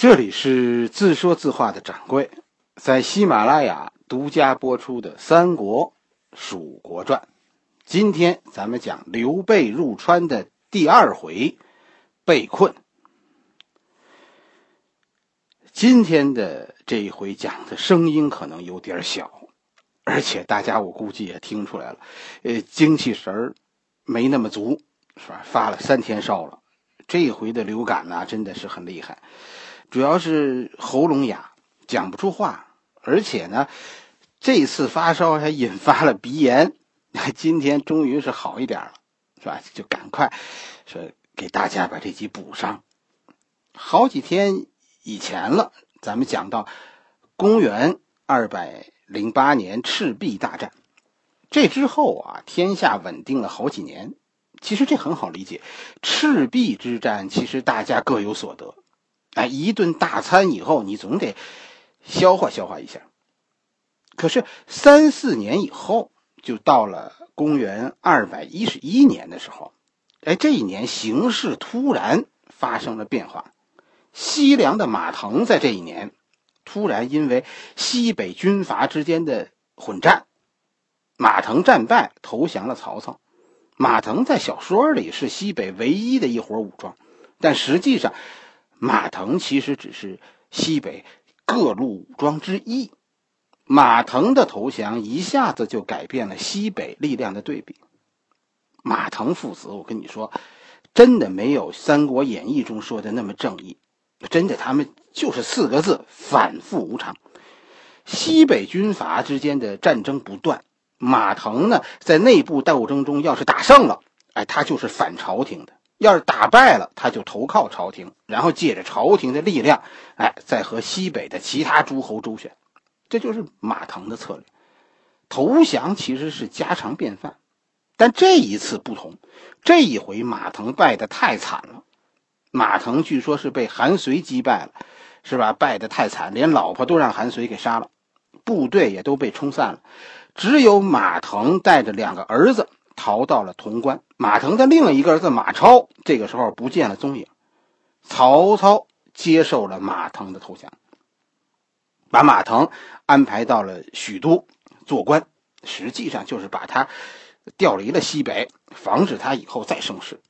这里是自说自话的掌柜，在喜马拉雅独家播出的《三国·蜀国传》。今天咱们讲刘备入川的第二回，被困。今天的这一回讲的声音可能有点小，而且大家我估计也听出来了，呃，精气神儿没那么足，是吧？发了三天烧了，这回的流感呢，真的是很厉害。主要是喉咙哑，讲不出话，而且呢，这次发烧还引发了鼻炎。今天终于是好一点了，是吧？就赶快说给大家把这集补上。好几天以前了，咱们讲到公元二百零八年赤壁大战，这之后啊，天下稳定了好几年。其实这很好理解，赤壁之战其实大家各有所得。哎，一顿大餐以后，你总得消化消化一下。可是三四年以后，就到了公元二百一十一年的时候，哎，这一年形势突然发生了变化。西凉的马腾在这一年突然因为西北军阀之间的混战，马腾战败，投降了曹操。马腾在小说里是西北唯一的一伙武装，但实际上。马腾其实只是西北各路武装之一，马腾的投降一下子就改变了西北力量的对比。马腾父子，我跟你说，真的没有《三国演义》中说的那么正义，真的他们就是四个字：反复无常。西北军阀之间的战争不断，马腾呢在内部斗争中要是打胜了，哎，他就是反朝廷的。要是打败了，他就投靠朝廷，然后借着朝廷的力量，哎，再和西北的其他诸侯周旋，这就是马腾的策略。投降其实是家常便饭，但这一次不同，这一回马腾败得太惨了。马腾据说是被韩遂击败了，是吧？败得太惨，连老婆都让韩遂给杀了，部队也都被冲散了，只有马腾带着两个儿子。逃到了潼关，马腾的另一个儿子马超这个时候不见了踪影。曹操接受了马腾的投降，把马腾安排到了许都做官，实际上就是把他调离了西北，防止他以后再生事。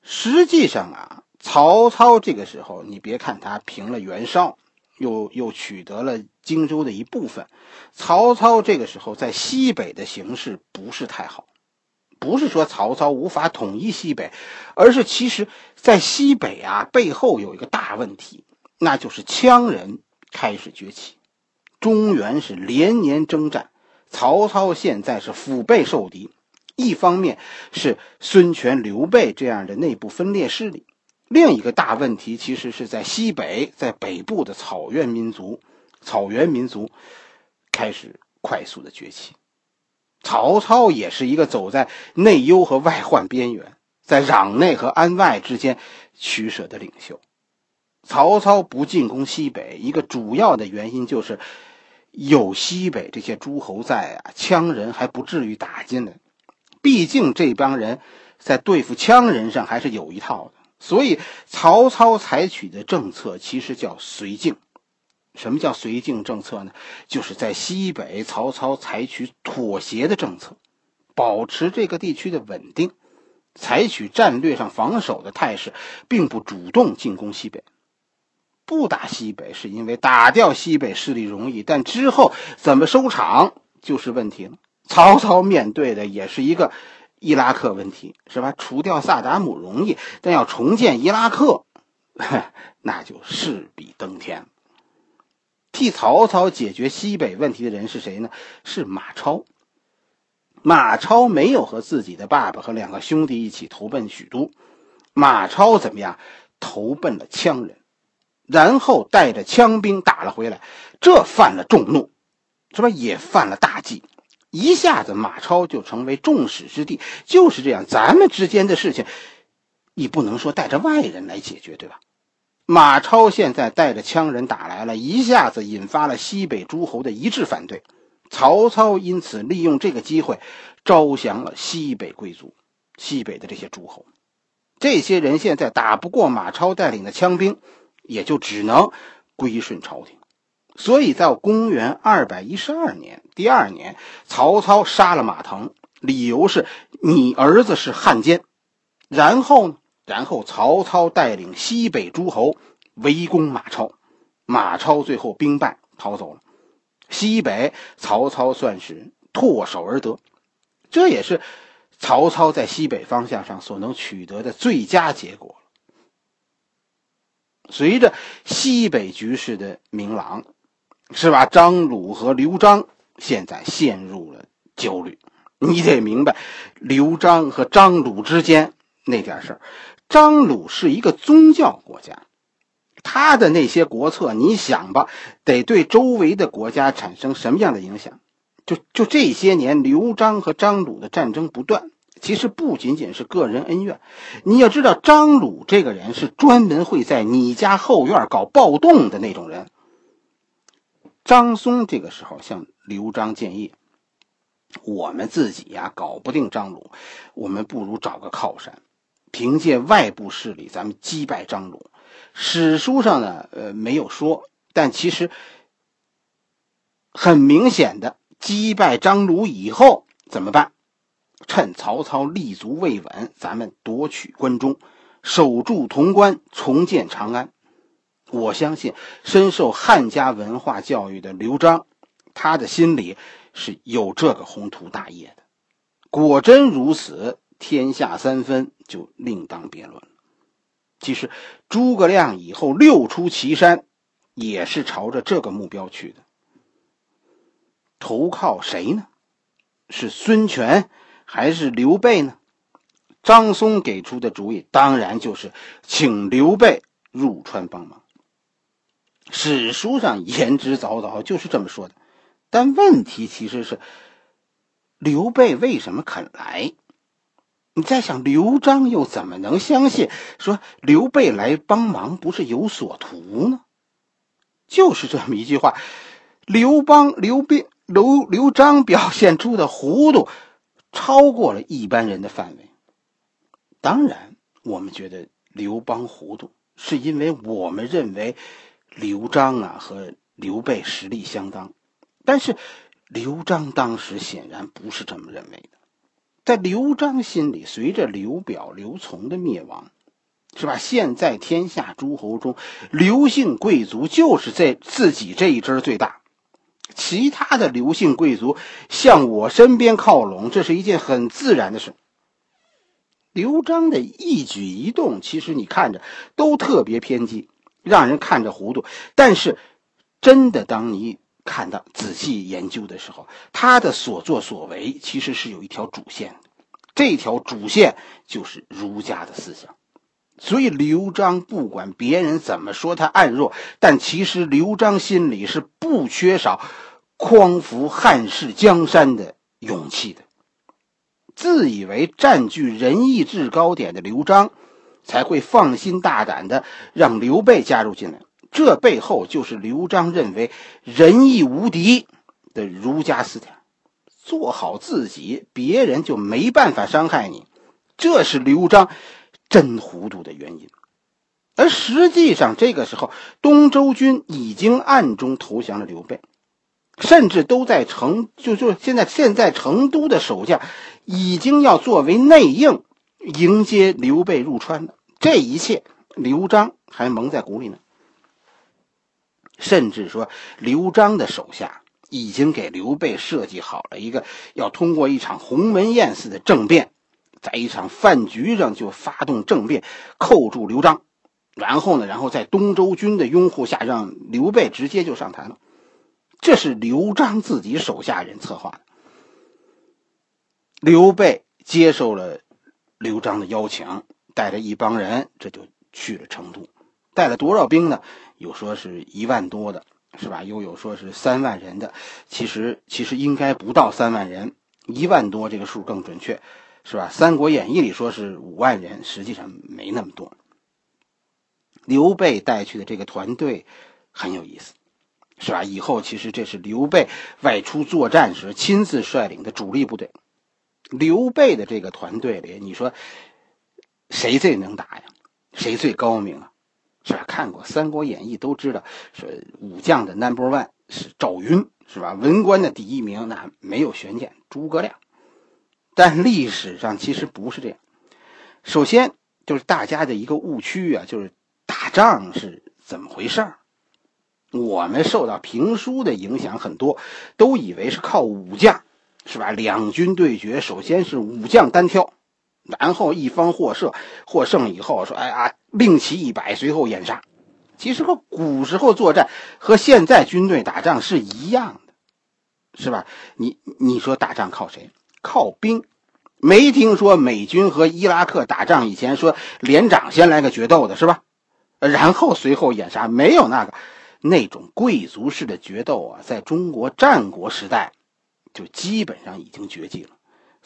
实际上啊，曹操这个时候，你别看他平了袁绍，又又取得了荆州的一部分，曹操这个时候在西北的形势不是太好。不是说曹操无法统一西北，而是其实，在西北啊背后有一个大问题，那就是羌人开始崛起，中原是连年征战，曹操现在是腹背受敌。一方面是孙权、刘备这样的内部分裂势力，另一个大问题其实是在西北，在北部的草原民族，草原民族开始快速的崛起。曹操也是一个走在内忧和外患边缘，在攘内和安外之间取舍的领袖。曹操不进攻西北，一个主要的原因就是有西北这些诸侯在啊，羌人还不至于打进来。毕竟这帮人在对付羌人上还是有一套的，所以曹操采取的政策其实叫绥靖。什么叫绥靖政策呢？就是在西北，曹操采取妥协的政策，保持这个地区的稳定，采取战略上防守的态势，并不主动进攻西北。不打西北是因为打掉西北势力容易，但之后怎么收场就是问题了。曹操面对的也是一个伊拉克问题，是吧？除掉萨达姆容易，但要重建伊拉克，那就势比登天。替曹操解决西北问题的人是谁呢？是马超。马超没有和自己的爸爸和两个兄弟一起投奔许都，马超怎么样？投奔了羌人，然后带着羌兵打了回来，这犯了众怒，是吧？也犯了大忌，一下子马超就成为众矢之的。就是这样，咱们之间的事情，你不能说带着外人来解决，对吧？马超现在带着羌人打来了，一下子引发了西北诸侯的一致反对。曹操因此利用这个机会，招降了西北贵族，西北的这些诸侯。这些人现在打不过马超带领的羌兵，也就只能归顺朝廷。所以在公元二百一十二年第二年，曹操杀了马腾，理由是你儿子是汉奸。然后呢？然后曹操带领西北诸侯围攻马超，马超最后兵败逃走了。西北曹操算是唾手而得，这也是曹操在西北方向上所能取得的最佳结果随着西北局势的明朗，是吧？张鲁和刘璋现在陷入了焦虑。你得明白，刘璋和张鲁之间那点事儿。张鲁是一个宗教国家。他的那些国策，你想吧，得对周围的国家产生什么样的影响？就就这些年，刘璋和张鲁的战争不断，其实不仅仅是个人恩怨。你要知道，张鲁这个人是专门会在你家后院搞暴动的那种人。张松这个时候向刘璋建议：“我们自己呀，搞不定张鲁，我们不如找个靠山，凭借外部势力，咱们击败张鲁。”史书上呢，呃，没有说，但其实很明显的，击败张鲁以后怎么办？趁曹操立足未稳，咱们夺取关中，守住潼关，重建长安。我相信，深受汉家文化教育的刘璋，他的心里是有这个宏图大业的。果真如此，天下三分就另当别论了。其实，诸葛亮以后六出祁山，也是朝着这个目标去的。投靠谁呢？是孙权还是刘备呢？张松给出的主意当然就是请刘备入川帮忙。史书上言之凿凿，就是这么说的。但问题其实是，刘备为什么肯来？你在想刘璋又怎么能相信说刘备来帮忙不是有所图呢？就是这么一句话，刘邦、刘备、刘刘璋表现出的糊涂，超过了一般人的范围。当然，我们觉得刘邦糊涂，是因为我们认为刘璋啊和刘备实力相当，但是刘璋当时显然不是这么认为的。在刘璋心里，随着刘表、刘琮的灭亡，是吧？现在天下诸侯中，刘姓贵族就是在自己这一支最大，其他的刘姓贵族向我身边靠拢，这是一件很自然的事。刘璋的一举一动，其实你看着都特别偏激，让人看着糊涂。但是，真的当你……看到仔细研究的时候，他的所作所为其实是有一条主线的，这条主线就是儒家的思想。所以刘璋不管别人怎么说他暗弱，但其实刘璋心里是不缺少匡扶汉室江山的勇气的。自以为占据仁义制高点的刘璋，才会放心大胆的让刘备加入进来。这背后就是刘璋认为仁义无敌的儒家思想，做好自己，别人就没办法伤害你。这是刘璋真糊涂的原因。而实际上，这个时候东周军已经暗中投降了刘备，甚至都在成就就现在现在成都的守将已经要作为内应迎接刘备入川了。这一切，刘璋还蒙在鼓里呢。甚至说，刘璋的手下已经给刘备设计好了一个要通过一场鸿门宴似的政变，在一场饭局上就发动政变，扣住刘璋，然后呢，然后在东周军的拥护下，让刘备直接就上台了。这是刘璋自己手下人策划的。刘备接受了刘璋的邀请，带着一帮人，这就去了成都。带了多少兵呢？有说是一万多的，是吧？又有说是三万人的。其实其实应该不到三万人，一万多这个数更准确，是吧？《三国演义》里说是五万人，实际上没那么多。刘备带去的这个团队很有意思，是吧？以后其实这是刘备外出作战时亲自率领的主力部队。刘备的这个团队里，你说谁最能打呀？谁最高明啊？是吧？看过《三国演义》都知道，说武将的 number one 是赵云，是吧？文官的第一名那没有悬念，诸葛亮。但历史上其实不是这样。首先就是大家的一个误区啊，就是打仗是怎么回事儿？我们受到评书的影响很多，都以为是靠武将，是吧？两军对决，首先是武将单挑，然后一方获胜，获胜以后说：“哎呀，令旗一摆，随后掩杀。”其实和古时候作战和现在军队打仗是一样的，是吧？你你说打仗靠谁？靠兵，没听说美军和伊拉克打仗以前说连长先来个决斗的是吧？然后随后掩杀，没有那个那种贵族式的决斗啊，在中国战国时代就基本上已经绝迹了。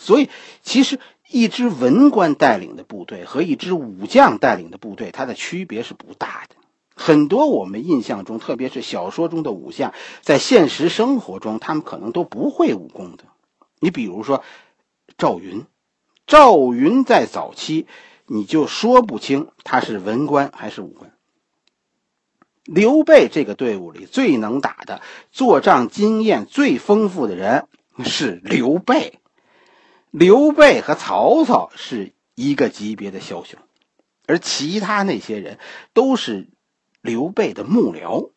所以，其实一支文官带领的部队和一支武将带领的部队，它的区别是不大的。很多我们印象中，特别是小说中的武将，在现实生活中，他们可能都不会武功的。你比如说，赵云，赵云在早期你就说不清他是文官还是武官。刘备这个队伍里最能打的、作战经验最丰富的人是刘备。刘备和曹操是一个级别的枭雄，而其他那些人都是刘备的幕僚。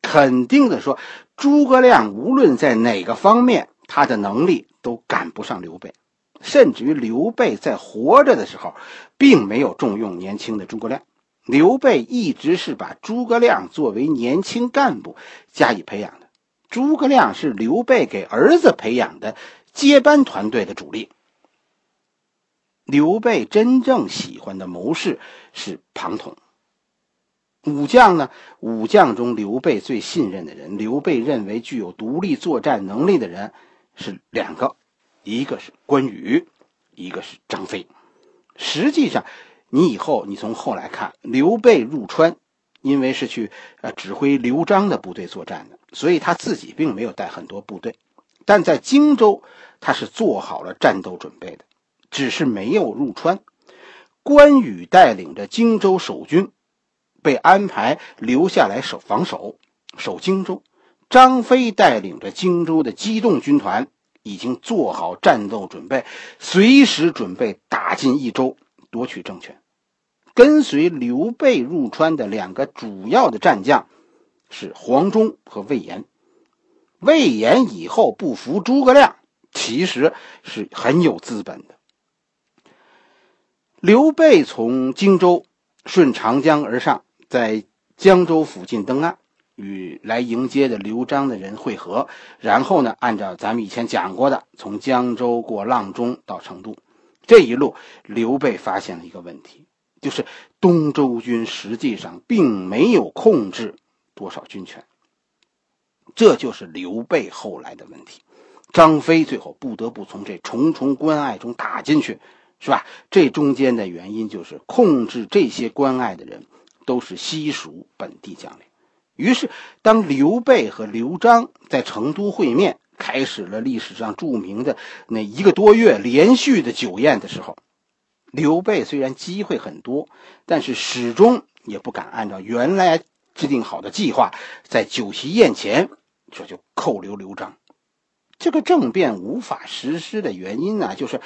肯定的说，诸葛亮无论在哪个方面，他的能力。都赶不上刘备，甚至于刘备在活着的时候，并没有重用年轻的诸葛亮。刘备一直是把诸葛亮作为年轻干部加以培养的，诸葛亮是刘备给儿子培养的接班团队的主力。刘备真正喜欢的谋士是庞统。武将呢？武将中刘备最信任的人，刘备认为具有独立作战能力的人。是两个，一个是关羽，一个是张飞。实际上，你以后你从后来看，刘备入川，因为是去呃指挥刘璋的部队作战的，所以他自己并没有带很多部队。但在荆州，他是做好了战斗准备的，只是没有入川。关羽带领着荆州守军，被安排留下来守防守，守荆州。张飞带领着荆州的机动军团，已经做好战斗准备，随时准备打进益州，夺取政权。跟随刘备入川的两个主要的战将是黄忠和魏延。魏延以后不服诸葛亮，其实是很有资本的。刘备从荆州顺长江而上，在江州附近登岸。与来迎接的刘璋的人会合，然后呢，按照咱们以前讲过的，从江州过阆中到成都，这一路，刘备发现了一个问题，就是东周军实际上并没有控制多少军权，这就是刘备后来的问题。张飞最后不得不从这重重关隘中打进去，是吧？这中间的原因就是控制这些关隘的人都是西蜀本地将领。于是，当刘备和刘璋在成都会面，开始了历史上著名的那一个多月连续的酒宴的时候，刘备虽然机会很多，但是始终也不敢按照原来制定好的计划，在酒席宴前这就扣留刘璋。这个政变无法实施的原因呢，就是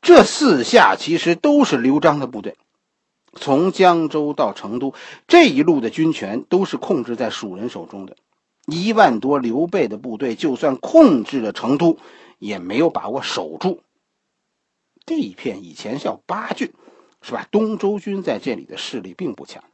这四下其实都是刘璋的部队。从江州到成都这一路的军权都是控制在蜀人手中的，一万多刘备的部队就算控制了成都，也没有把握守住。这一片以前叫八郡，是吧？东周军在这里的势力并不强，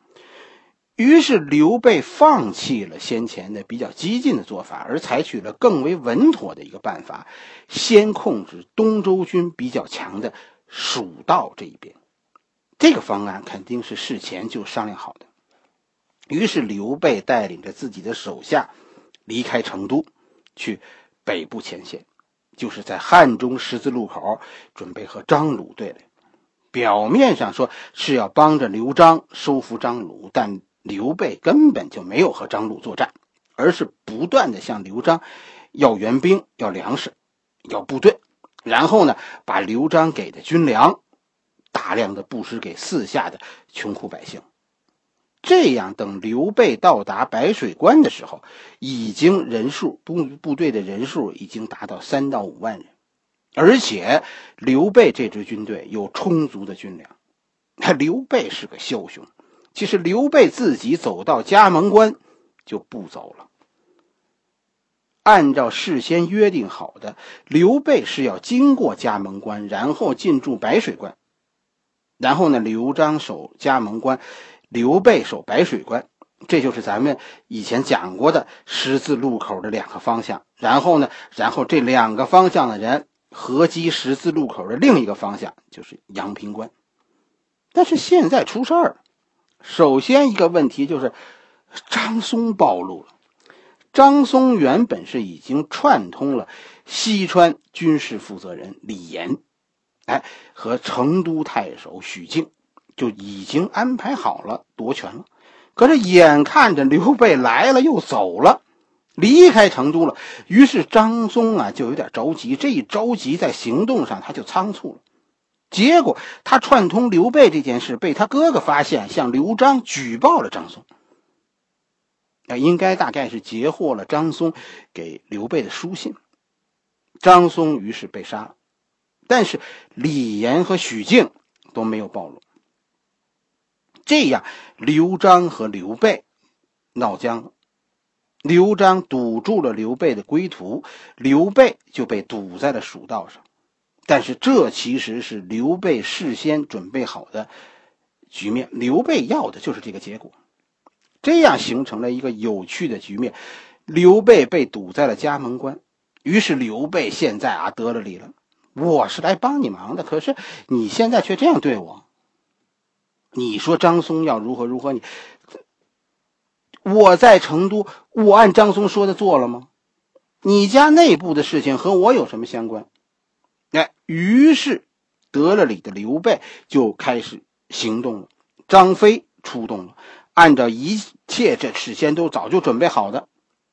于是刘备放弃了先前的比较激进的做法，而采取了更为稳妥的一个办法，先控制东周军比较强的蜀道这一边。这个方案肯定是事前就商量好的。于是刘备带领着自己的手下离开成都，去北部前线，就是在汉中十字路口准备和张鲁对垒。表面上说是要帮着刘璋收服张鲁，但刘备根本就没有和张鲁作战，而是不断的向刘璋要援兵、要粮食、要部队，然后呢，把刘璋给的军粮。大量的布施给四下的穷苦百姓，这样，等刘备到达白水关的时候，已经人数部部队的人数已经达到三到五万人，而且刘备这支军队有充足的军粮。刘备是个枭雄，其实刘备自己走到加盟关就不走了。按照事先约定好的，刘备是要经过加盟关，然后进驻白水关，然后呢，刘璋守加盟关。刘备守白水关，这就是咱们以前讲过的十字路口的两个方向。然后呢，然后这两个方向的人合击十字路口的另一个方向，就是阳平关。但是现在出事儿，首先一个问题就是张松暴露了。张松原本是已经串通了西川军事负责人李严，哎，和成都太守许靖。就已经安排好了夺权了，可是眼看着刘备来了又走了，离开成都了，于是张松啊就有点着急。这一着急，在行动上他就仓促了，结果他串通刘备这件事被他哥哥发现，向刘璋举报了张松。啊，应该大概是截获了张松给刘备的书信，张松于是被杀了，但是李严和许靖都没有暴露。这样，刘璋和刘备闹僵了。刘璋堵住了刘备的归途，刘备就被堵在了蜀道上。但是，这其实是刘备事先准备好的局面。刘备要的就是这个结果，这样形成了一个有趣的局面。刘备被堵在了家门关，于是刘备现在啊得了理了，我是来帮你忙的，可是你现在却这样对我。你说张松要如何如何？你我在成都，我按张松说的做了吗？你家内部的事情和我有什么相关？哎，于是得了理的刘备就开始行动了。张飞出动了，按照一切这事先都早就准备好的，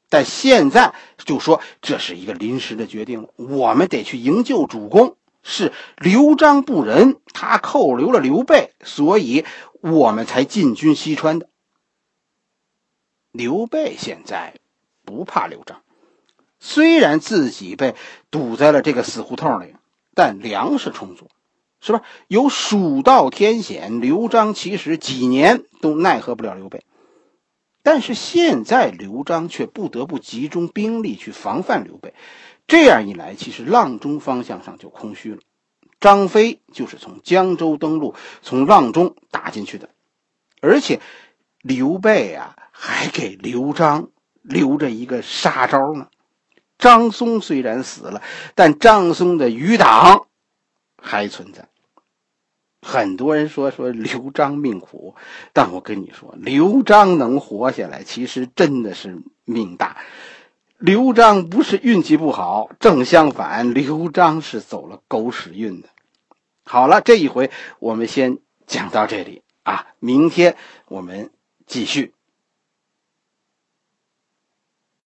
但现在就说这是一个临时的决定了，我们得去营救主公。是刘璋不仁，他扣留了刘备，所以我们才进军西川的。刘备现在不怕刘璋，虽然自己被堵在了这个死胡同里，但粮食充足，是吧？有蜀道天险，刘璋其实几年都奈何不了刘备。但是现在刘璋却不得不集中兵力去防范刘备。这样一来，其实阆中方向上就空虚了。张飞就是从江州登陆，从阆中打进去的，而且刘备啊还给刘璋留着一个杀招呢。张松虽然死了，但张松的余党还存在。很多人说说刘璋命苦，但我跟你说，刘璋能活下来，其实真的是命大。刘璋不是运气不好，正相反，刘璋是走了狗屎运的。好了，这一回我们先讲到这里啊，明天我们继续。